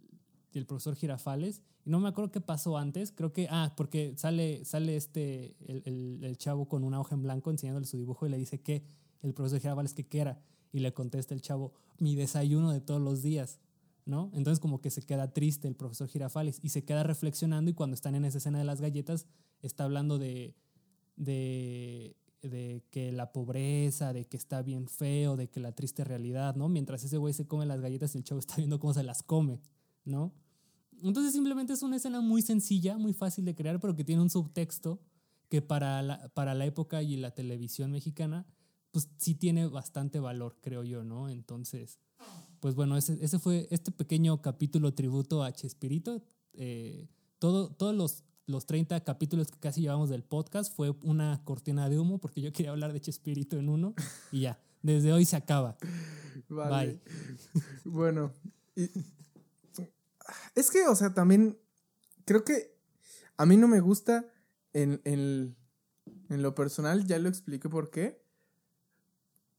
y el profesor Girafales. Y no me acuerdo qué pasó antes. Creo que, ah, porque sale, sale este, el, el, el chavo con una hoja en blanco enseñándole su dibujo y le dice que el profesor Girafales que qué era. Y le contesta el chavo, mi desayuno de todos los días. ¿no? Entonces como que se queda triste el profesor Girafales y se queda reflexionando y cuando están en esa escena de las galletas está hablando de, de de que la pobreza, de que está bien feo, de que la triste realidad, ¿no? Mientras ese güey se come las galletas, el chavo está viendo cómo se las come, ¿no? Entonces simplemente es una escena muy sencilla, muy fácil de crear, pero que tiene un subtexto que para la, para la época y la televisión mexicana, pues sí tiene bastante valor, creo yo, ¿no? Entonces, pues bueno, ese, ese fue este pequeño capítulo tributo a Chespirito. Eh, todo, todos los los 30 capítulos que casi llevamos del podcast fue una cortina de humo porque yo quería hablar de Chespirito en uno y ya, desde hoy se acaba. Vale. Bye. bueno, es que, o sea, también creo que a mí no me gusta en, en, en lo personal, ya lo expliqué por qué,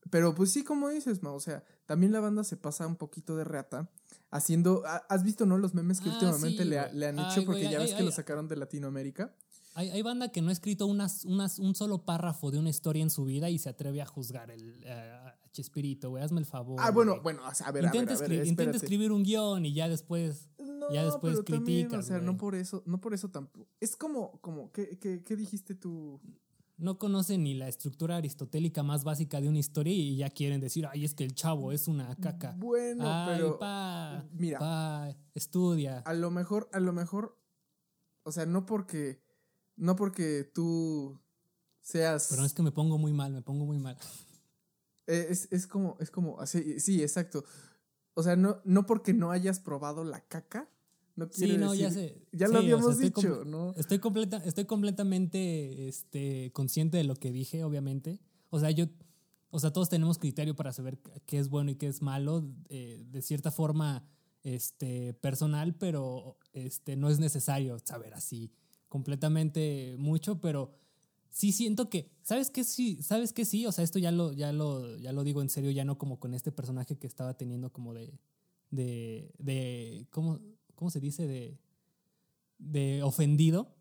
Pero pues sí, como dices, ma, o sea, también la banda se pasa un poquito de reata haciendo. ha- ¿Has visto, no? Los memes que Ah, últimamente sí, le, le han Ay, hecho porque ya ay, ves que lo sacaron de Latinoamérica. Hay, hay banda que no ha escrito unas, unas, un solo párrafo de una historia en su vida y se atreve a juzgar el, a Chespirito, güey. Hazme el favor. Ah, bueno, bueno, a ver, a ver, intenta, a ver, intenta escribir un guion y ya después. No, ya después también, o sea, no por eso, no por eso tampoco. Es como, como, ¿qué, qué, qué dijiste tú? No conocen ni la estructura aristotélica más básica de una historia y ya quieren decir, ay, es que el chavo es una caca. Bueno, ay, pero pa, mira. pa, estudia. a lo mejor, a lo mejor, o sea, no porque, no porque tú seas, Pero es que me pongo muy mal, me pongo muy mal. eh, es, es como, es como, así, sí, exacto. O sea, no, no porque no hayas probado la caca, no quiere Sí, no, ya sé. Ya Sí, lo o sea, habíamos dicho, ¿no? Estoy, completa, estoy completamente este, consciente de lo que dije, obviamente. O sea, yo, o sea, todos tenemos criterio para saber qué es bueno y qué es malo, eh, de cierta forma este, personal, pero este, no es necesario saber así completamente mucho, pero sí siento que, ¿sabes qué? Sí, ¿sabes qué? Sí, o sea, esto ya lo, ya lo, ya lo digo en serio, ya no como con este personaje que estaba teniendo como de, de, de, ¿cómo, cómo se dice? De, de ofendido,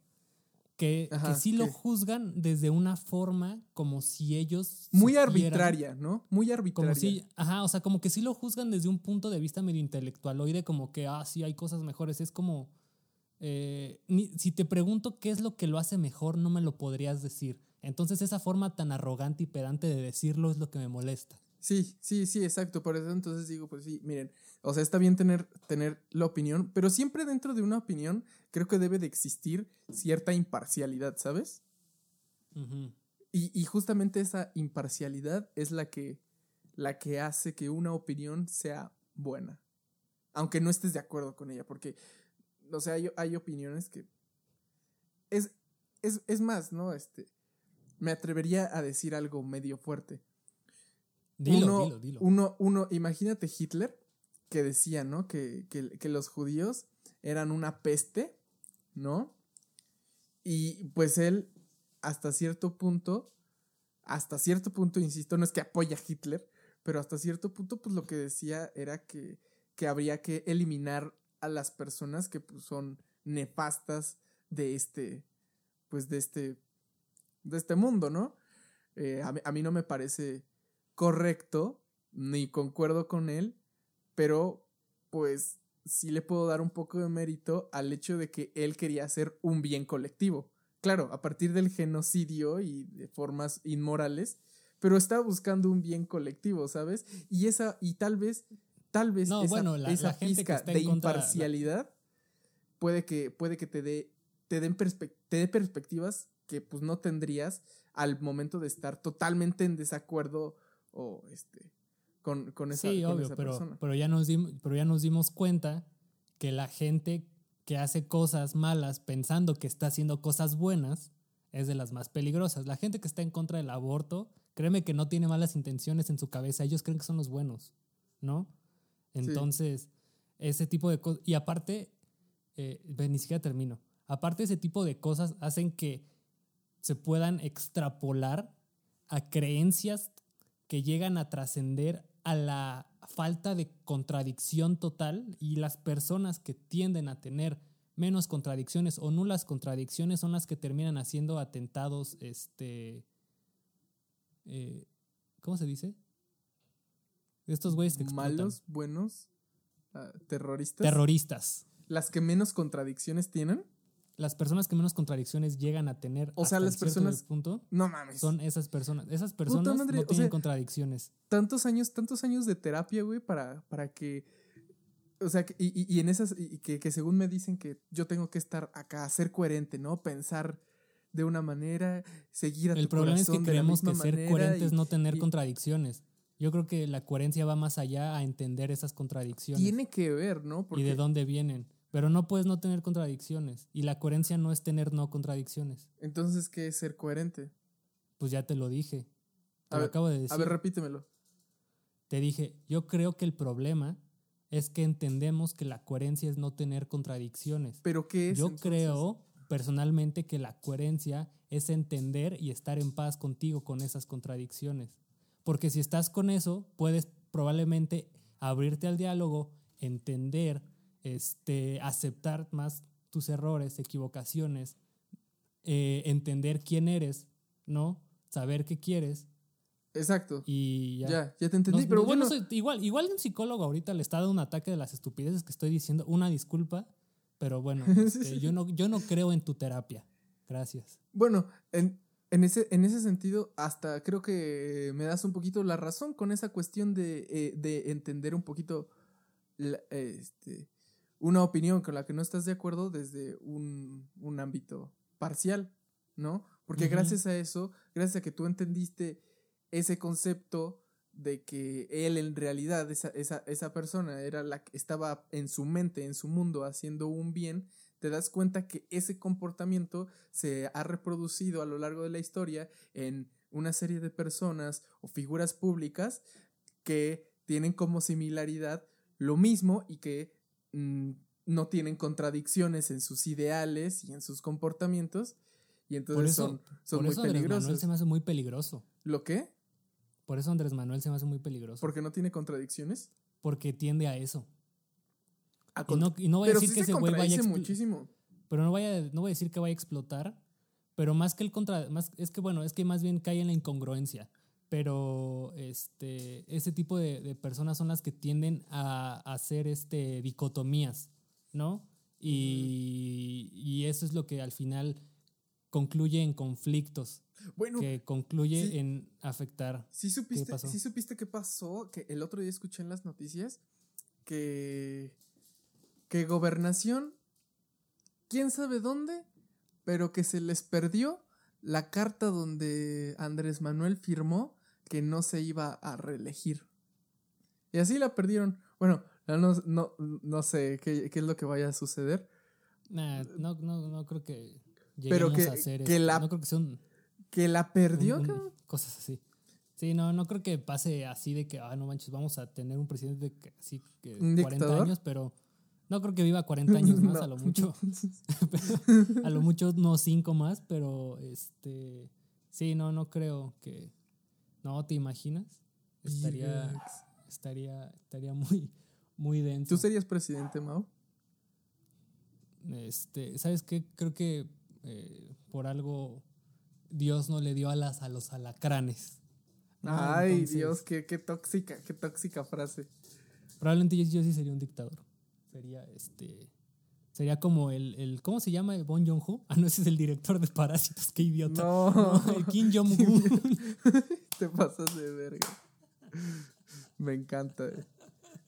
que, Ajá, que sí lo juzgan desde una forma como si ellos... Muy supieran- arbitraria, ¿no? Muy arbitraria. Como si, ajá, o sea, como que sí lo juzgan desde un punto de vista medio intelectualoide, como que, ah, sí, hay cosas mejores. Es como, eh, ni- si te pregunto qué es lo que lo hace mejor, no me lo podrías decir. Entonces esa forma tan arrogante y pedante de decirlo es lo que me molesta. Sí, sí, sí, exacto. Por eso entonces digo, pues sí, miren, o sea, está bien tener, tener la opinión, pero siempre dentro de una opinión creo que debe de existir cierta imparcialidad, ¿sabes? Y, y justamente esa imparcialidad es la que, la que hace que una opinión sea buena. Aunque no estés de acuerdo con ella, porque, o sea, hay, hay opiniones que... Es, es, es más, ¿no? Este, me atrevería a decir algo medio fuerte. Dilo, uno, dilo, dilo. Uno, uno, imagínate Hitler, que decía, ¿no? Que, que, que los judíos eran una peste, ¿no? Y pues él, hasta cierto punto, hasta cierto punto, insisto, no es que apoya a Hitler, pero hasta cierto punto, pues lo que decía era que, que habría que eliminar a las personas que pues, son nefastas de este, pues de este, de este mundo, ¿no? Eh, a mí no me parece correcto, ni concuerdo con él, pero pues sí le puedo dar un poco de mérito al hecho de que él quería hacer un bien colectivo. Claro, a partir del genocidio y de formas inmorales, pero estaba buscando un bien colectivo, ¿sabes? Y esa, y tal vez, tal vez No, esa, bueno, la- esa la gente que pizca está de la- imparcialidad puede que, puede que te dé, te den perspec- te dé perspectivas que pues no tendrías al momento de estar totalmente en desacuerdo o este con, con esa, sí, con obvio, esa pero, persona. pero, ya nos dimos, pero ya nos dimos cuenta que la gente que hace cosas malas pensando que está haciendo cosas buenas es de las más peligrosas. La gente que está en contra del aborto, créeme que no tiene malas intenciones en su cabeza, ellos creen que son los buenos, ¿no? Entonces, ese tipo de cosas, y aparte, eh, ni siquiera termino, aparte ese tipo de cosas hacen que se puedan extrapolar a creencias que llegan a trascender a la falta de contradicción total y las personas que tienden a tener menos contradicciones o nulas contradicciones son las que terminan haciendo atentados, este, eh, ¿cómo se dice? Estos güeyes que explotan. malos, buenos, ah, terroristas, terroristas. las que menos contradicciones tienen. Las personas que menos contradicciones llegan a tener O sea, hasta las personas- punto No mames. son esas personas. Esas personas madre, no o tienen sea, contradicciones. tantos años, tantos años de terapia, güey, para, para que. O sea, y, y- y en esas, y que, que según me dicen que yo tengo que estar acá, ser coherente, ¿no? Pensar de una manera, seguir a El tu problema es que creemos que ser coherente es no tener contradicciones. Yo creo que la coherencia va más allá a entender esas contradicciones Tiene que ver, ¿no? y de dónde vienen. Pero no puedes no tener contradicciones. Y la coherencia no es tener no contradicciones. Entonces, ¿qué es ser coherente? Pues ya te lo dije. Te A lo ver, acabo de decir. A ver, repítemelo. Te dije, yo creo que el problema es que entendemos que la coherencia es no tener contradicciones. ¿Pero qué es? Yo entonces? creo personalmente que la coherencia es entender y estar en paz contigo con esas contradicciones. Porque si estás con eso, puedes probablemente abrirte al diálogo, entender, este, aceptar más tus errores, equivocaciones, eh, entender quién eres, ¿no? Saber qué quieres. Exacto. Y ya. Ya, ya te entendí, pero bueno. no igual, igual un psicólogo ahorita le está dando un ataque de las estupideces que estoy diciendo. Una disculpa, pero bueno, este, yo, no, yo no creo en tu terapia. Gracias. Bueno, en, en ese, en ese sentido, hasta creo que me das un poquito la razón con esa cuestión de, eh, de entender un poquito la- este, una opinión con la que no estás de acuerdo desde un, un ámbito parcial, ¿no? Porque gracias a eso, gracias a que tú entendiste ese concepto de que él en realidad, esa, esa, esa persona era la que estaba en su mente, en su mundo, haciendo un bien, te das cuenta que ese comportamiento se ha reproducido a lo largo de la historia en una serie de personas o figuras públicas que tienen como similaridad lo mismo y que mm, no tienen contradicciones en sus ideales y en sus comportamientos y entonces Por eso, son, son por muy eso Andrés Manuel peligrosos. se me hace muy peligroso. ¿Lo qué? Por eso Andrés Manuel se me hace muy peligroso. ¿Porque no tiene contradicciones? porque tiende a eso. A Y no, y no voy a pero decir sí que se ese güey vaya muchísimo. Pero no, vaya, no voy a decir que vaya a explotar. Pero más que el contra. Más, es que bueno, es que más bien cae en la incongruencia. Pero este, ese tipo de, de personas son las que tienden a, a hacer este, dicotomías, ¿no? Y, y eso es lo que al final concluye en conflictos, Bueno, que concluye sí. en afectar. ¿Sí supiste, pasó? ¿Sí supiste qué pasó? Que el otro día escuché en las noticias que, que gobernación, quién sabe dónde, pero que se les perdió la carta donde Andrés Manuel firmó que no se iba a reelegir. Y así la perdieron. Bueno, no, no, no sé qué, qué es lo que vaya a suceder. Nah, no, no, no creo que Pero que- a hacer que la- No creo que sea un, Que la perdió, un- cosas así. Sí, no, no creo que pase así de que, ah, no manches, vamos a tener un presidente que, así que ¿Un 40 dictador? años, pero no creo que viva 40 años más, No. a lo mucho. a lo mucho no 5 más, pero este, sí, no, no creo que, no, ¿te imaginas? Estaría, estaría, estaría muy, muy denso. ¿Tú serías presidente, Mao? Este, ¿sabes qué? Creo que eh, por algo Dios no le dio alas a los alacranes. ¿no? Ay, Entonces, Dios, qué, qué tóxica, qué tóxica frase. Probablemente yo, yo sí sería un dictador. Sería este. Sería como el, el ¿cómo se llama? Bon Joon-ho. Ah, no, ese es el director de Parásitos, qué idiota. No, No, el Kim Jong-un. te pasas de verga. Me encanta.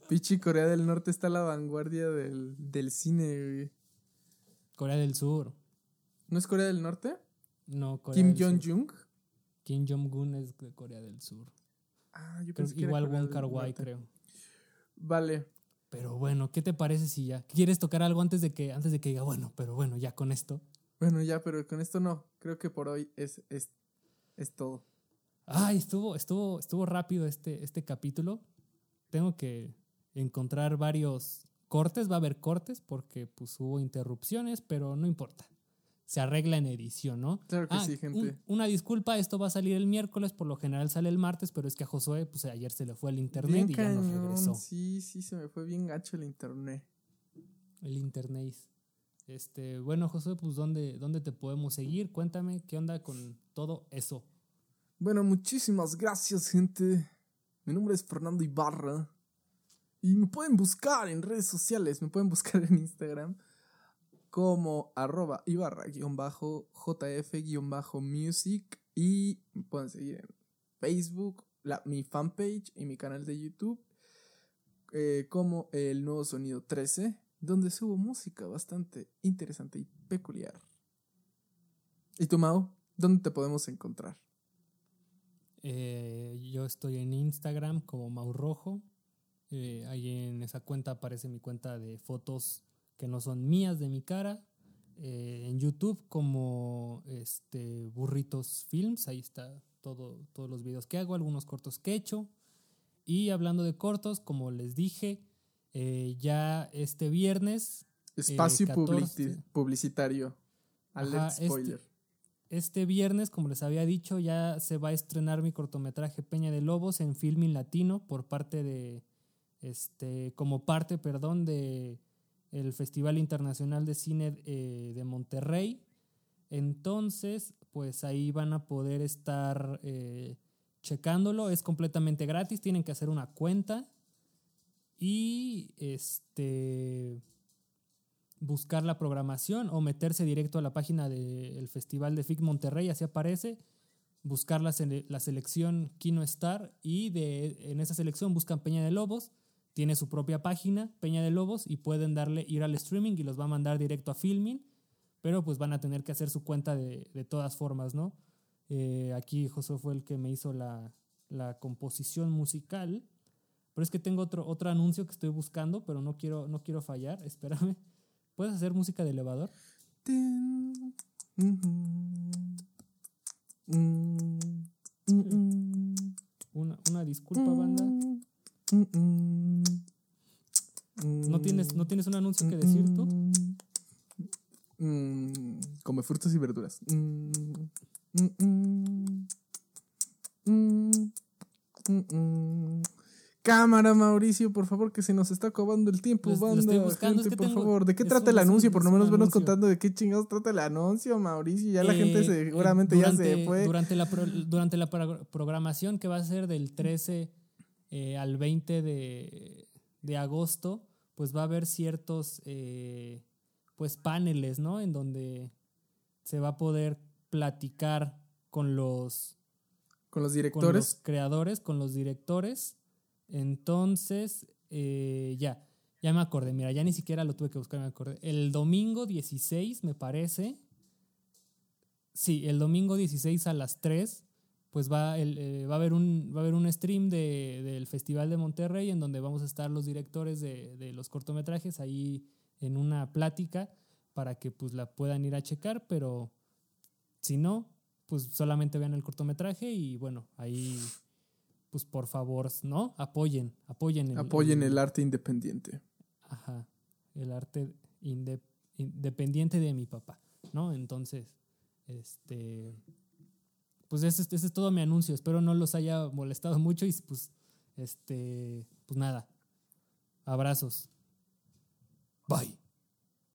Pichi Corea del Norte está a la vanguardia del, del cine, güey. Corea del Sur. ¿No es Corea del Norte? No, Corea Kim. Jong-jung. Kim Jong-un es de Corea del Sur. Ah, yo pensé que igual Wong Kar Wai, creo. Vale. Pero bueno, ¿qué te parece si ya? ¿Quieres tocar algo antes de que, antes de que diga, bueno, pero bueno, ya con esto? Bueno, ya, pero con esto no. Creo que por hoy es, es, es todo. Ay, estuvo, estuvo, estuvo rápido este, este capítulo. Tengo que encontrar varios cortes, va a haber cortes porque pues hubo interrupciones, pero no importa. Se arregla en edición, ¿no? Claro que Ah, sí, gente. un- una disculpa, esto va a salir el miércoles, por lo general sale el martes, pero es que a Josué, pues ayer se le fue el internet Bien y ya no regresó. Sí, sí, se me fue bien gacho el internet. El internet. Este, bueno, Josué, pues ¿dónde, ¿dónde te podemos seguir? Cuéntame qué onda con todo eso. Bueno, muchísimas gracias, gente. Mi nombre es Fernando Ibarra. Y me pueden buscar en redes sociales. Me pueden buscar en Instagram como arroba Ibarra-JF-music. Y me pueden seguir en Facebook, la- mi fanpage y mi canal de YouTube. eh, como el nuevo sonido 13, donde subo música bastante interesante y peculiar. ¿Y tú, Mau? ¿Dónde te podemos encontrar? Eh, yo estoy en Instagram como Maurrojo. Eh, ahí en esa cuenta aparece mi cuenta de fotos que no son mías de mi cara. Eh, en YouTube como este Burritos Films. Ahí está todo, todos los videos que hago, algunos cortos que he hecho. Y hablando de cortos, como les dije, eh, ya este viernes Espacio 14. publici- publicitario. Alert Ajá, este- spoiler. este viernes, como les había dicho, ya se va a estrenar mi cortometraje Peña de Lobos en Filming Latino por parte de, este, como parte, perdón, de el Festival Internacional de Cine eh, de Monterrey. Entonces, pues ahí van a poder estar eh, checándolo. Es completamente gratis, tienen que hacer una cuenta y este buscar la programación o meterse directo a la página del Festival de FIC Monterrey, así aparece, buscar la, la selección Kino Star y de, en esa selección buscan Peña de Lobos, tiene su propia página, Peña de Lobos, y pueden darle ir al streaming y los va a mandar directo a Filming, pero pues van a tener que hacer su cuenta de, de todas formas, ¿no? Eh, aquí José fue el que me hizo la, la, composición musical, pero es que tengo otro, otro anuncio que estoy buscando, pero no quiero, no quiero fallar, espérame. ¿Puedes hacer música de elevador? Una, una disculpa, banda. ¿No tienes, ¿No tienes un anuncio que decir tú? come frutas y verduras. Cámara, Mauricio, por favor, que se nos está acabando el tiempo. banda, gente, por favor. ¿De qué trata el anuncio? Por lo menos venos contando de qué chingados trata el anuncio, Mauricio. Ya la gente eh, seguramente ya se fue. Durante la, durante la programación que va a ser del 13 eh, al 20 de, de, agosto, pues va a haber ciertos eh, pues paneles, ¿no? En donde se va a poder platicar con los... Con los directores. Con los creadores, con los directores entonces, eh, ya, ya me acordé. Mira, ya ni siquiera lo tuve que buscar, me acordé. El domingo 16, me parece. Sí, el domingo 16 a las 3, pues va, el, eh, va, a, haber un, va a haber un stream de, del Festival de Monterrey en donde vamos a estar los directores de, de los cortometrajes ahí en una plática para que pues la puedan ir a checar, pero si no, pues solamente vean el cortometraje y bueno, ahí pues por favor, ¿no? Apoyen, apoyen. El, apoyen el, arte independiente. Ajá, el arte independiente de mi papá, ¿no? Entonces, este, pues ese, ese, es todo mi anuncio. Espero no los haya molestado mucho y pues, este, pues nada. Abrazos. Bye.